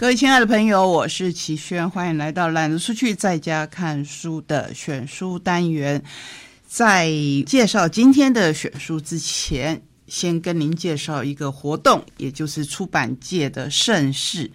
各位亲爱的朋友，我是齐轩，欢迎来到懒得出去在家看书的选书单元。在介绍今天的选书之前，先跟您介绍一个活动，也就是出版界的盛事。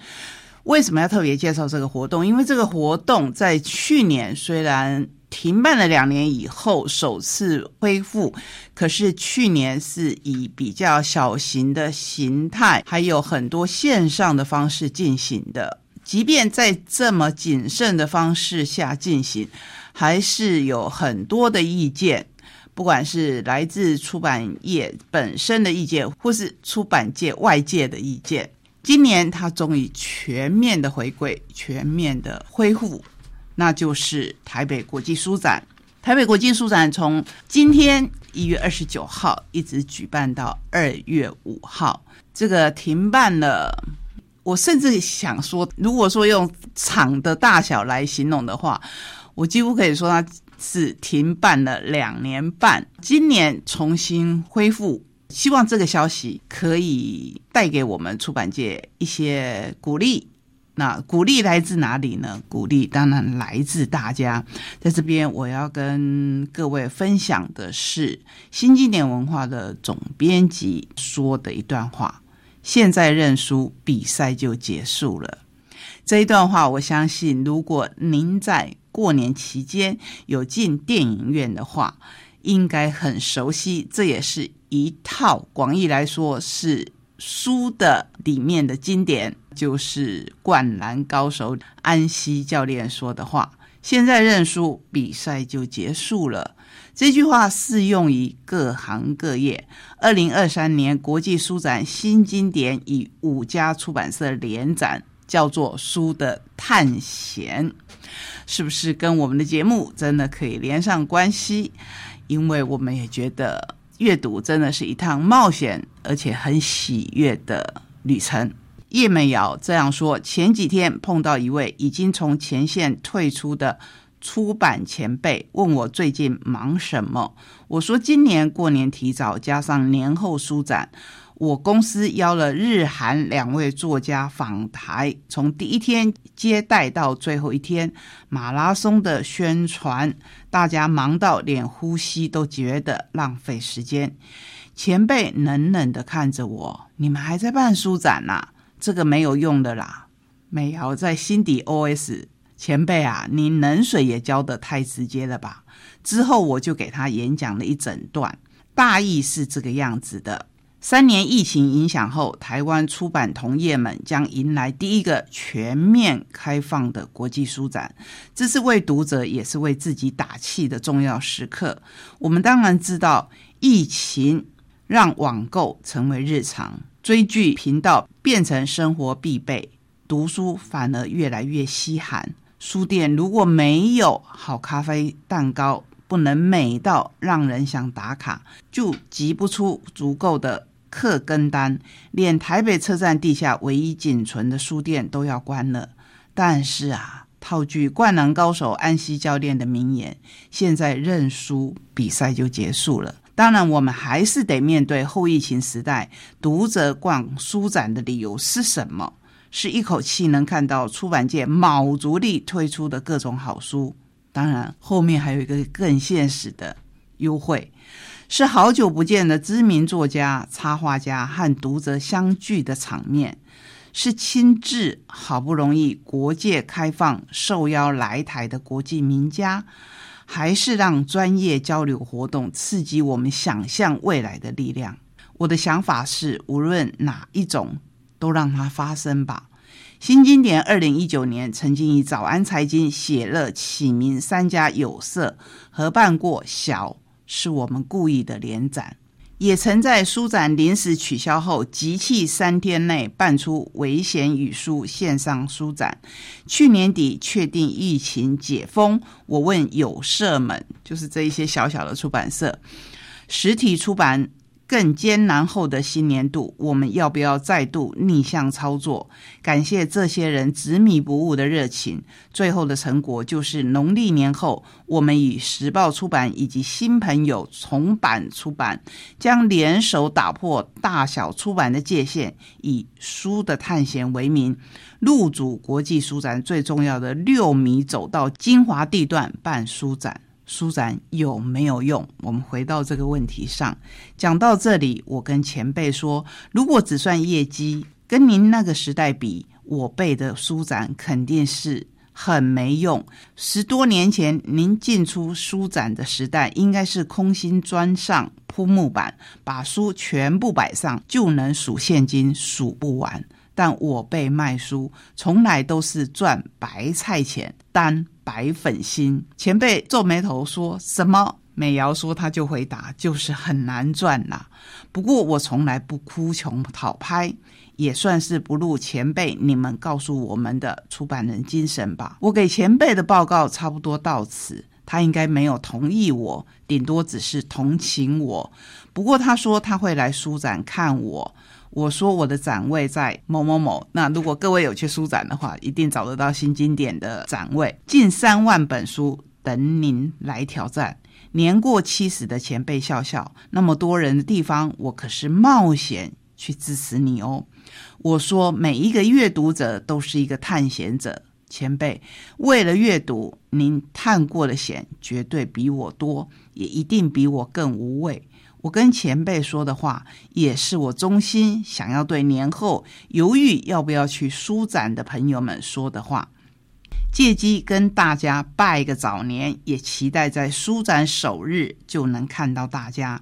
为什么要特别介绍这个活动？因为这个活动在去年虽然停办了两年以后首次恢复，可是去年是以比较小型的形态，还有很多线上的方式进行的。即便在这么谨慎的方式下进行，还是有很多的意见，不管是来自出版业本身的意见，或是出版界外界的意见。今年它终于全面的回归，全面的恢复，那就是台北国际书展。台北国际书展从今天一月二十九号一直举办到二月五号，这个停办了。我甚至想说，如果说用场的大小来形容的话，我几乎可以说它是停办了两年半。今年重新恢复，希望这个消息可以带给我们出版界一些鼓励。那鼓励来自哪里呢？鼓励当然来自大家。在这边，我要跟各位分享的是新经典文化的总编辑说的一段话。现在认输，比赛就结束了。这一段话，我相信，如果您在过年期间有进电影院的话，应该很熟悉。这也是一套广义来说是书的里面的经典，就是《灌篮高手》安西教练说的话：“现在认输，比赛就结束了。”这句话适用于各行各业。二零二三年国际书展新经典以五家出版社联展，叫做《书的探险》，是不是跟我们的节目真的可以连上关系？因为我们也觉得阅读真的是一趟冒险，而且很喜悦的旅程。叶美瑶这样说：前几天碰到一位已经从前线退出的。出版前辈问我最近忙什么，我说今年过年提早，加上年后书展，我公司邀了日韩两位作家访台，从第一天接待到最后一天马拉松的宣传，大家忙到连呼吸都觉得浪费时间。前辈冷冷的看着我：“你们还在办书展呐？这个没有用的啦。”美瑶在心底 OS。前辈啊，你冷水也浇得太直接了吧？之后我就给他演讲了一整段，大意是这个样子的：三年疫情影响后，台湾出版同业们将迎来第一个全面开放的国际书展，这是为读者也是为自己打气的重要时刻。我们当然知道，疫情让网购成为日常，追剧频道变成生活必备，读书反而越来越稀罕。书店如果没有好咖啡、蛋糕，不能美到让人想打卡，就集不出足够的客跟单，连台北车站地下唯一仅存的书店都要关了。但是啊，套句灌篮高手安西教练的名言：现在认输，比赛就结束了。当然，我们还是得面对后疫情时代，读者逛书展的理由是什么？是一口气能看到出版界卯足力推出的各种好书，当然后面还有一个更现实的优惠，是好久不见的知名作家、插画家和读者相聚的场面，是亲自好不容易国界开放受邀来台的国际名家，还是让专业交流活动刺激我们想象未来的力量？我的想法是，无论哪一种。都让它发生吧。新经典二零一九年曾经以早安财经、写乐启明三家有色合办过“小是我们故意的”连展，也曾在书展临时取消后，集气三天内办出危险语书线上书展。去年底确定疫情解封，我问有社们，就是这一些小小的出版社，实体出版。更艰难后的新年度，我们要不要再度逆向操作？感谢这些人执迷不悟的热情，最后的成果就是农历年后，我们与时报出版以及新朋友重版出版，将联手打破大小出版的界限，以书的探险为名，入主国际书展最重要的六米走到精华地段办书展。书展有没有用？我们回到这个问题上，讲到这里，我跟前辈说，如果只算业绩，跟您那个时代比，我背的书展肯定是很没用。十多年前您进出书展的时代，应该是空心砖上铺木板，把书全部摆上，就能数现金数不完。但我被卖书，从来都是赚白菜钱，单白粉心。前辈皱眉头说什么？美瑶说他就回答，就是很难赚啦。不过我从来不哭穷讨拍，也算是不入前辈你们告诉我们的出版人精神吧。我给前辈的报告差不多到此，他应该没有同意我，顶多只是同情我。不过他说他会来书展看我。我说我的展位在某某某，那如果各位有去书展的话，一定找得到新经典的展位，近三万本书等您来挑战。年过七十的前辈笑笑，那么多人的地方，我可是冒险去支持你哦。我说每一个阅读者都是一个探险者，前辈为了阅读，您探过的险绝对比我多，也一定比我更无畏。我跟前辈说的话，也是我衷心想要对年后犹豫要不要去书展的朋友们说的话。借机跟大家拜个早年，也期待在书展首日就能看到大家。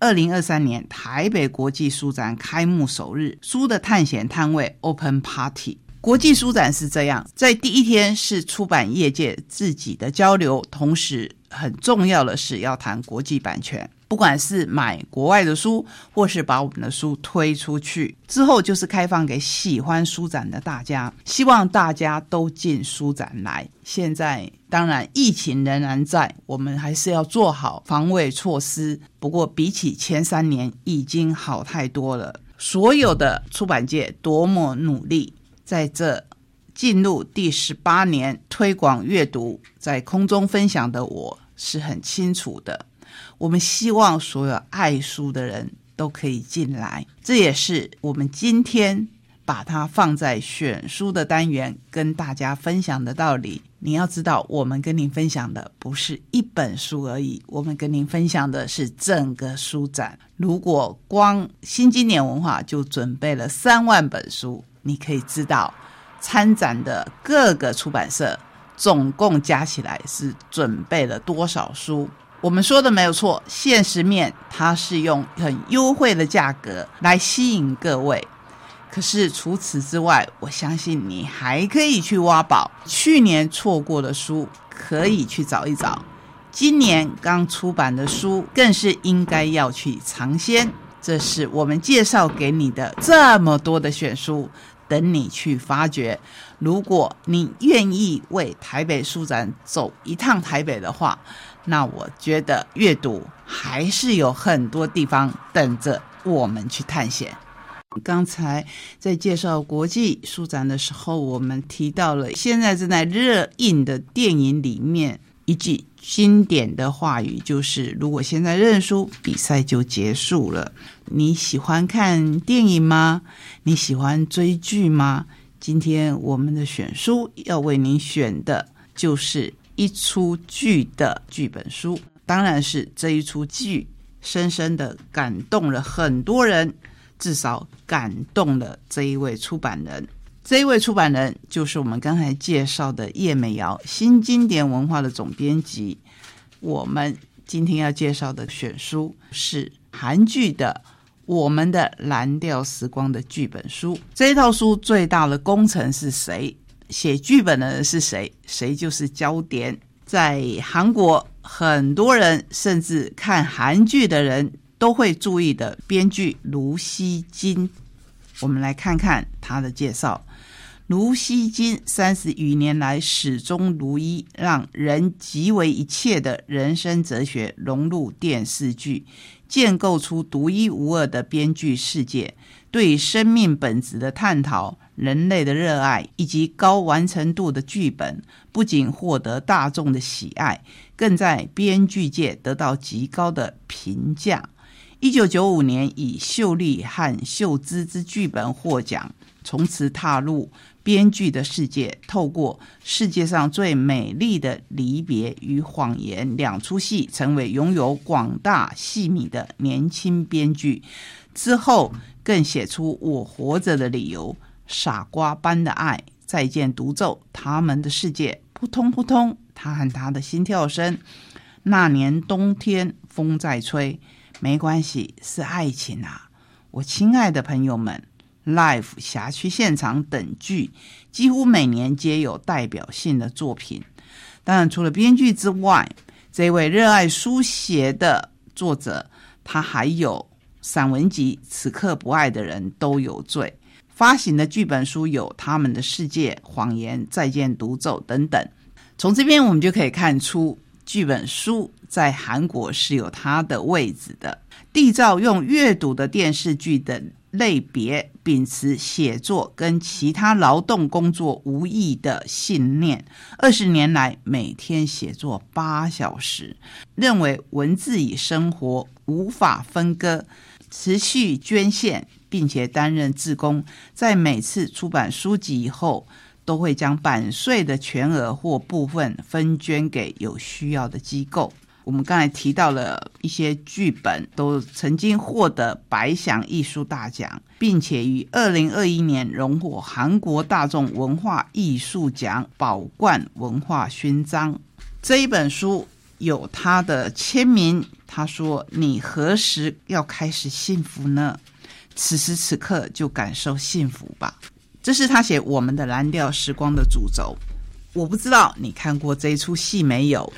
二零二三年台北国际书展开幕首日，书的探险摊位 Open Party。国际书展是这样，在第一天是出版业界自己的交流，同时很重要的是要谈国际版权。不管是买国外的书，或是把我们的书推出去之后，就是开放给喜欢书展的大家，希望大家都进书展来。现在当然疫情仍然在，我们还是要做好防卫措施。不过比起前三年已经好太多了。所有的出版界多么努力，在这进入第十八年推广阅读，在空中分享的我是很清楚的。我们希望所有爱书的人都可以进来，这也是我们今天把它放在选书的单元跟大家分享的道理。你要知道，我们跟您分享的不是一本书而已，我们跟您分享的是整个书展。如果光新经典文化就准备了三万本书，你可以知道参展的各个出版社总共加起来是准备了多少书。我们说的没有错，现实面它是用很优惠的价格来吸引各位。可是除此之外，我相信你还可以去挖宝。去年错过的书可以去找一找，今年刚出版的书更是应该要去尝鲜。这是我们介绍给你的这么多的选书，等你去发掘。如果你愿意为台北书展走一趟台北的话，那我觉得阅读还是有很多地方等着我们去探险。刚才在介绍国际书展的时候，我们提到了现在正在热映的电影里面一句经典的话语，就是“如果现在认输，比赛就结束了。”你喜欢看电影吗？你喜欢追剧吗？今天我们的选书要为您选的就是。一出剧的剧本书，当然是这一出剧深深的感动了很多人，至少感动了这一位出版人。这一位出版人就是我们刚才介绍的叶美瑶，新经典文化的总编辑。我们今天要介绍的选书是韩剧的《我们的蓝调时光》的剧本书。这一套书最大的功臣是谁？写剧本的人是谁？谁就是焦点。在韩国，很多人甚至看韩剧的人都会注意的编剧卢锡金。我们来看看他的介绍。卢锡金三十余年来始终如一，让人极为一切的人生哲学融入电视剧。建构出独一无二的编剧世界，对生命本质的探讨、人类的热爱以及高完成度的剧本，不仅获得大众的喜爱，更在编剧界得到极高的评价。一九九五年，以秀丽和秀芝之剧本获奖，从此踏入。编剧的世界，透过世界上最美丽的离别与谎言两出戏，成为拥有广大戏迷的年轻编剧。之后更写出《我活着的理由》《傻瓜般的爱》《再见独奏》《他们的世界》扑通扑通，他和他的心跳声。那年冬天，风在吹，没关系，是爱情啊，我亲爱的朋友们。Life 辖区现场等剧，几乎每年皆有代表性的作品。当然，除了编剧之外，这位热爱书写的作者，他还有散文集《此刻不爱的人都有罪》，发行的剧本书有《他们的世界》《谎言》《再见独奏》等等。从这边我们就可以看出，剧本书在韩国是有它的位置的。缔造用阅读的电视剧的。类别秉持写作跟其他劳动工作无异的信念，二十年来每天写作八小时，认为文字与生活无法分割，持续捐献，并且担任志工，在每次出版书籍以后，都会将版税的全额或部分分捐给有需要的机构。我们刚才提到了一些剧本，都曾经获得白想艺术大奖，并且于二零二一年荣获韩国大众文化艺术奖宝冠文化勋章。这一本书有他的签名，他说：“你何时要开始幸福呢？此时此刻就感受幸福吧。”这是他写《我们的蓝调时光》的主轴。我不知道你看过这一出戏没有？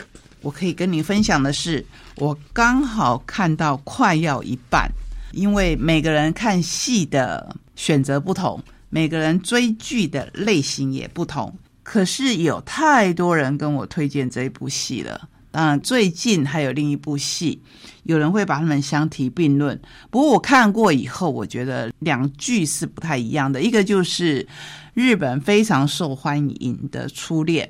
我可以跟你分享的是，我刚好看到快要一半，因为每个人看戏的选择不同，每个人追剧的类型也不同。可是有太多人跟我推荐这一部戏了。当然，最近还有另一部戏，有人会把他们相提并论。不过我看过以后，我觉得两剧是不太一样的。一个就是日本非常受欢迎的《初恋》。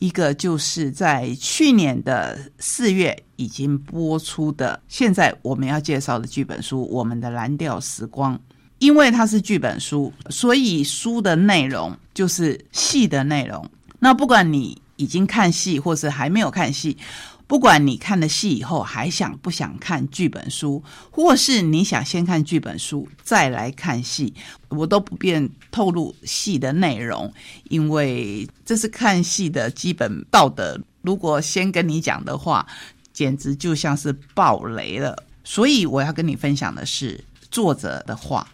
一个就是在去年的四月已经播出的，现在我们要介绍的剧本书《我们的蓝调时光》，因为它是剧本书，所以书的内容就是戏的内容。那不管你已经看戏，或是还没有看戏。不管你看了戏以后还想不想看剧本书，或是你想先看剧本书再来看戏，我都不便透露戏的内容，因为这是看戏的基本道德。如果先跟你讲的话，简直就像是爆雷了。所以我要跟你分享的是作者的话。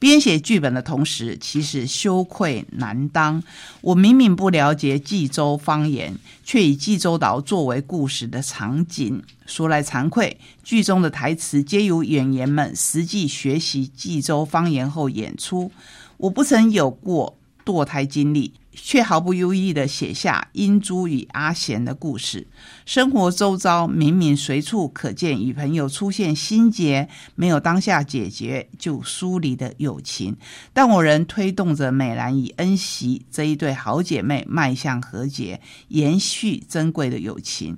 编写剧本的同时，其实羞愧难当。我明明不了解济州方言，却以济州岛作为故事的场景。说来惭愧，剧中的台词皆由演员们实际学习济州方言后演出。我不曾有过堕胎经历。却毫不犹豫地写下英珠与阿贤的故事。生活周遭明明随处可见与朋友出现心结，没有当下解决就疏离的友情，但我仍推动着美兰与恩熙这一对好姐妹迈向和解，延续珍贵的友情。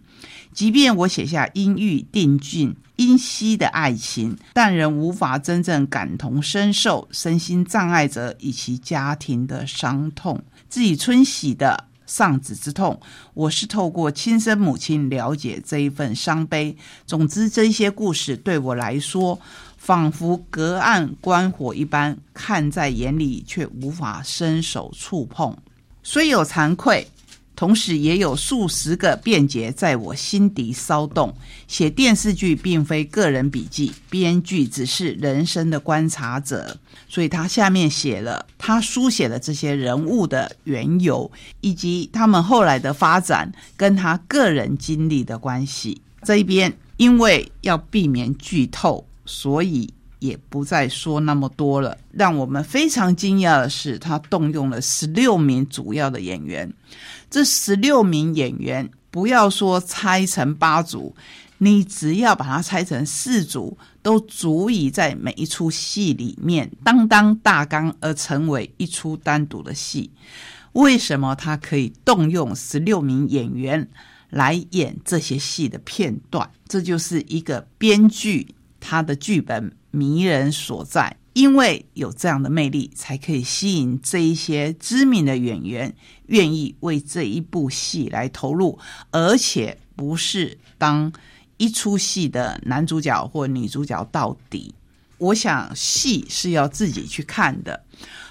即便我写下阴郁定俊、阴熙的爱情，但仍无法真正感同身受身心障碍者以及家庭的伤痛。自己春喜的丧子之痛，我是透过亲生母亲了解这一份伤悲。总之，这些故事对我来说，仿佛隔岸观火一般，看在眼里，却无法伸手触碰。虽有惭愧。同时，也有数十个辩解在我心底骚动。写电视剧并非个人笔记，编剧只是人生的观察者，所以他下面写了他书写的这些人物的缘由，以及他们后来的发展跟他个人经历的关系。这一边因为要避免剧透，所以也不再说那么多了。让我们非常惊讶的是，他动用了十六名主要的演员。这十六名演员，不要说拆成八组，你只要把它拆成四组，都足以在每一出戏里面当当大纲，而成为一出单独的戏。为什么他可以动用十六名演员来演这些戏的片段？这就是一个编剧他的剧本迷人所在。因为有这样的魅力，才可以吸引这一些知名的演员愿意为这一部戏来投入，而且不是当一出戏的男主角或女主角到底。我想戏是要自己去看的。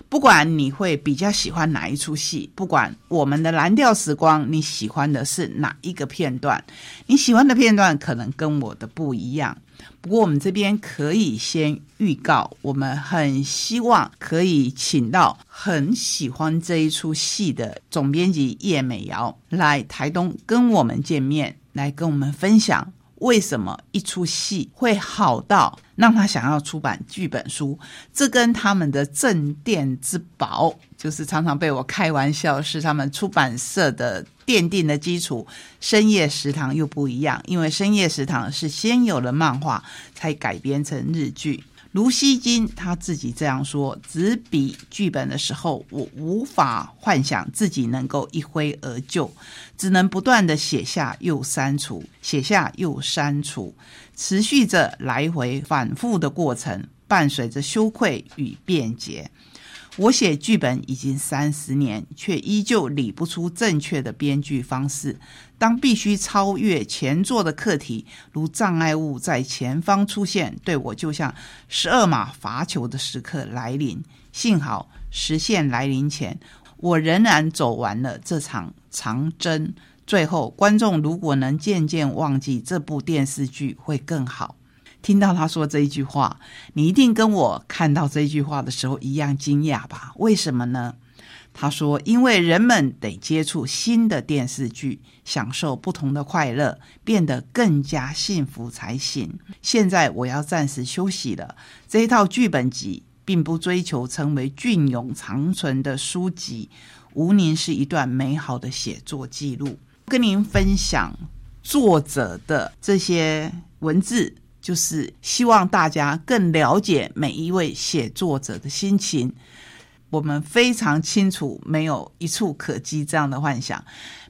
不管你会比较喜欢哪一出戏，不管我们的蓝调时光你喜欢的是哪一个片段，你喜欢的片段可能跟我的不一样。不过我们这边可以先预告，我们很希望可以请到很喜欢这一出戏的总编辑叶美瑶来台东跟我们见面，来跟我们分享。为什么一出戏会好到让他想要出版剧本书？这跟他们的镇店之宝，就是常常被我开玩笑，是他们出版社的奠定的基础——深夜食堂又不一样。因为深夜食堂是先有了漫画，才改编成日剧。卢锡金他自己这样说：“执笔剧本的时候，我无法幻想自己能够一挥而就，只能不断的写下又删除，写下又删除，持续着来回反复的过程，伴随着羞愧与辩解。”我写剧本已经三十年，却依旧理不出正确的编剧方式。当必须超越前作的课题，如障碍物在前方出现，对我就像十二码罚球的时刻来临。幸好实现来临前，我仍然走完了这场长征。最后，观众如果能渐渐忘记这部电视剧，会更好。听到他说这一句话，你一定跟我看到这句话的时候一样惊讶吧？为什么呢？他说：“因为人们得接触新的电视剧，享受不同的快乐，变得更加幸福才行。现在我要暂时休息了。这一套剧本集并不追求成为隽永长存的书籍，无宁是一段美好的写作记录。跟您分享作者的这些文字。”就是希望大家更了解每一位写作者的心情。我们非常清楚，没有一处可及这样的幻想。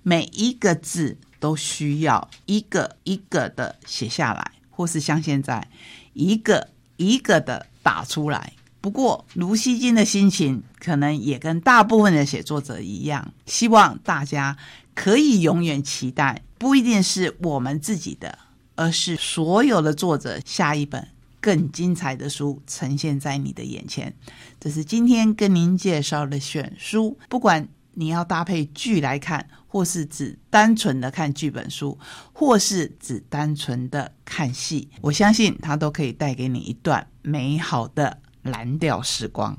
每一个字都需要一个一个的写下来，或是像现在一个一个的打出来。不过，卢锡金的心情可能也跟大部分的写作者一样，希望大家可以永远期待，不一定是我们自己的。而是所有的作者下一本更精彩的书呈现在你的眼前。这是今天跟您介绍的选书，不管你要搭配剧来看，或是只单纯的看剧本书，或是只单纯的看戏，我相信它都可以带给你一段美好的蓝调时光。